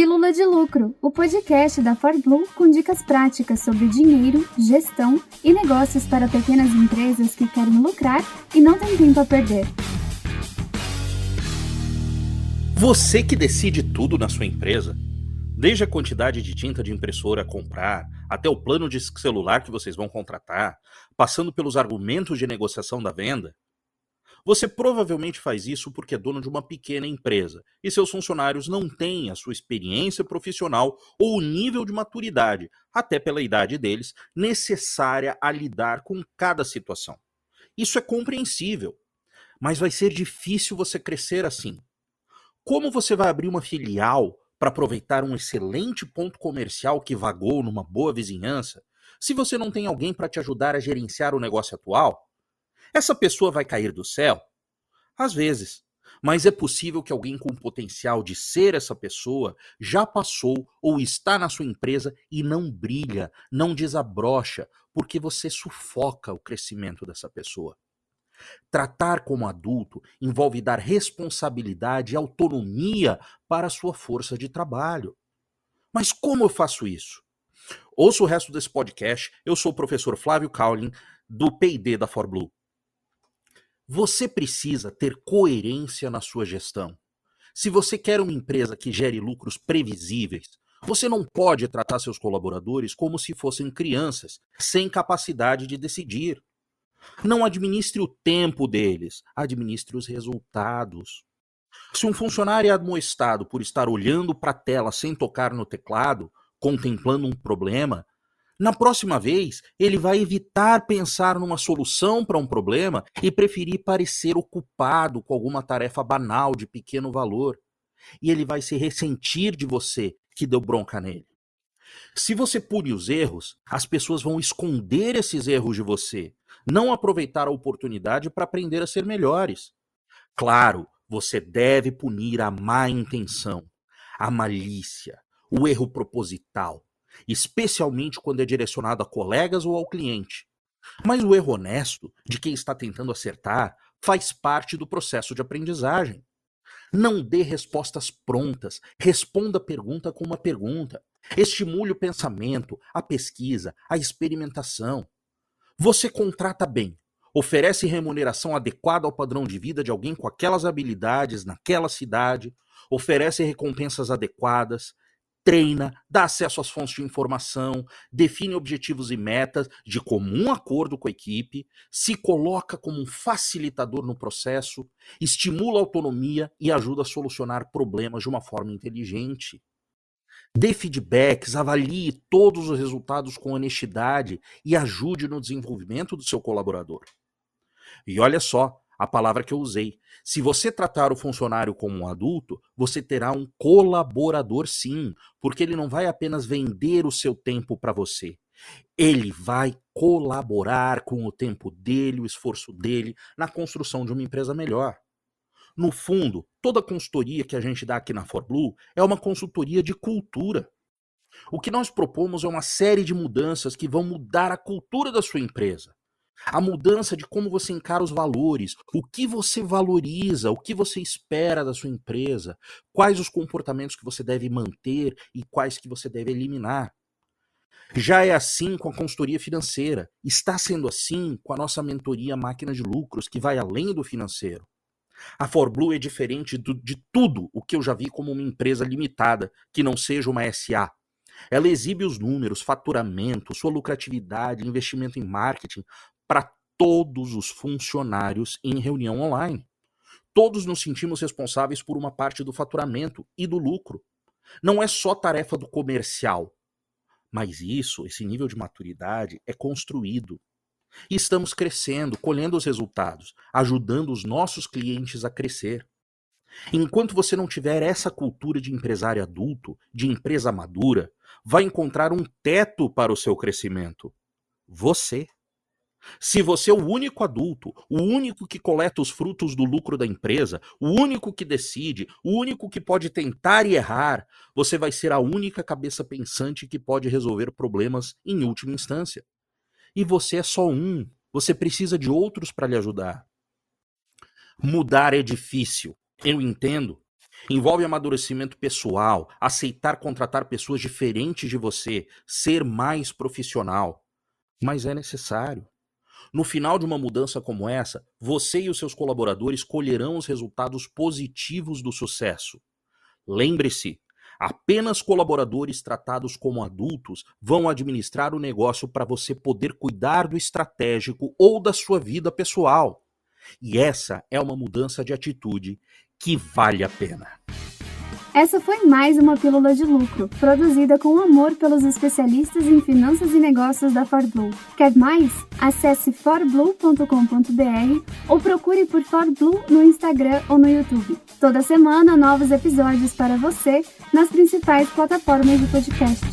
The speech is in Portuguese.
Pílula de Lucro, o podcast da ForBlue com dicas práticas sobre dinheiro, gestão e negócios para pequenas empresas que querem lucrar e não têm tempo a perder. Você que decide tudo na sua empresa, desde a quantidade de tinta de impressora a comprar, até o plano de celular que vocês vão contratar, passando pelos argumentos de negociação da venda, você provavelmente faz isso porque é dono de uma pequena empresa e seus funcionários não têm a sua experiência profissional ou o nível de maturidade, até pela idade deles, necessária a lidar com cada situação. Isso é compreensível, mas vai ser difícil você crescer assim. Como você vai abrir uma filial para aproveitar um excelente ponto comercial que vagou numa boa vizinhança, se você não tem alguém para te ajudar a gerenciar o negócio atual? Essa pessoa vai cair do céu? Às vezes. Mas é possível que alguém com potencial de ser essa pessoa já passou ou está na sua empresa e não brilha, não desabrocha, porque você sufoca o crescimento dessa pessoa. Tratar como adulto envolve dar responsabilidade e autonomia para a sua força de trabalho. Mas como eu faço isso? Ouça o resto desse podcast. Eu sou o professor Flávio Cowling, do PD da ForBlue. Você precisa ter coerência na sua gestão. Se você quer uma empresa que gere lucros previsíveis, você não pode tratar seus colaboradores como se fossem crianças, sem capacidade de decidir. Não administre o tempo deles, administre os resultados. Se um funcionário é admoestado por estar olhando para a tela sem tocar no teclado, contemplando um problema, na próxima vez, ele vai evitar pensar numa solução para um problema e preferir parecer ocupado com alguma tarefa banal de pequeno valor. E ele vai se ressentir de você que deu bronca nele. Se você pune os erros, as pessoas vão esconder esses erros de você, não aproveitar a oportunidade para aprender a ser melhores. Claro, você deve punir a má intenção, a malícia, o erro proposital, especialmente quando é direcionado a colegas ou ao cliente. Mas o erro honesto de quem está tentando acertar faz parte do processo de aprendizagem. Não dê respostas prontas, responda a pergunta com uma pergunta. Estimule o pensamento, a pesquisa, a experimentação. Você contrata bem, oferece remuneração adequada ao padrão de vida de alguém com aquelas habilidades naquela cidade, oferece recompensas adequadas, treina, dá acesso às fontes de informação, define objetivos e metas de comum acordo com a equipe, se coloca como um facilitador no processo, estimula a autonomia e ajuda a solucionar problemas de uma forma inteligente. Dê feedbacks, avalie todos os resultados com honestidade e ajude no desenvolvimento do seu colaborador. E olha só, a palavra que eu usei. Se você tratar o funcionário como um adulto, você terá um colaborador sim, porque ele não vai apenas vender o seu tempo para você. Ele vai colaborar com o tempo dele, o esforço dele na construção de uma empresa melhor. No fundo, toda consultoria que a gente dá aqui na ForBlue é uma consultoria de cultura. O que nós propomos é uma série de mudanças que vão mudar a cultura da sua empresa a mudança de como você encara os valores, o que você valoriza, o que você espera da sua empresa, quais os comportamentos que você deve manter e quais que você deve eliminar. Já é assim com a consultoria financeira, está sendo assim com a nossa mentoria Máquina de Lucros, que vai além do financeiro. A ForBlue é diferente do, de tudo o que eu já vi como uma empresa limitada, que não seja uma SA. Ela exibe os números, faturamento, sua lucratividade, investimento em marketing, para todos os funcionários em reunião online. Todos nos sentimos responsáveis por uma parte do faturamento e do lucro. Não é só tarefa do comercial. Mas isso, esse nível de maturidade, é construído. E estamos crescendo, colhendo os resultados, ajudando os nossos clientes a crescer. Enquanto você não tiver essa cultura de empresário adulto, de empresa madura, vai encontrar um teto para o seu crescimento. Você. Se você é o único adulto, o único que coleta os frutos do lucro da empresa, o único que decide, o único que pode tentar e errar, você vai ser a única cabeça pensante que pode resolver problemas em última instância. E você é só um, você precisa de outros para lhe ajudar. Mudar é difícil, eu entendo. Envolve amadurecimento pessoal, aceitar contratar pessoas diferentes de você, ser mais profissional. Mas é necessário. No final de uma mudança como essa, você e os seus colaboradores colherão os resultados positivos do sucesso. Lembre-se, apenas colaboradores tratados como adultos vão administrar o negócio para você poder cuidar do estratégico ou da sua vida pessoal. E essa é uma mudança de atitude que vale a pena. Essa foi mais uma Pílula de Lucro, produzida com amor pelos especialistas em finanças e negócios da ForBlue. Quer mais? Acesse forblue.com.br ou procure por ForBlue no Instagram ou no YouTube. Toda semana, novos episódios para você nas principais plataformas de podcast.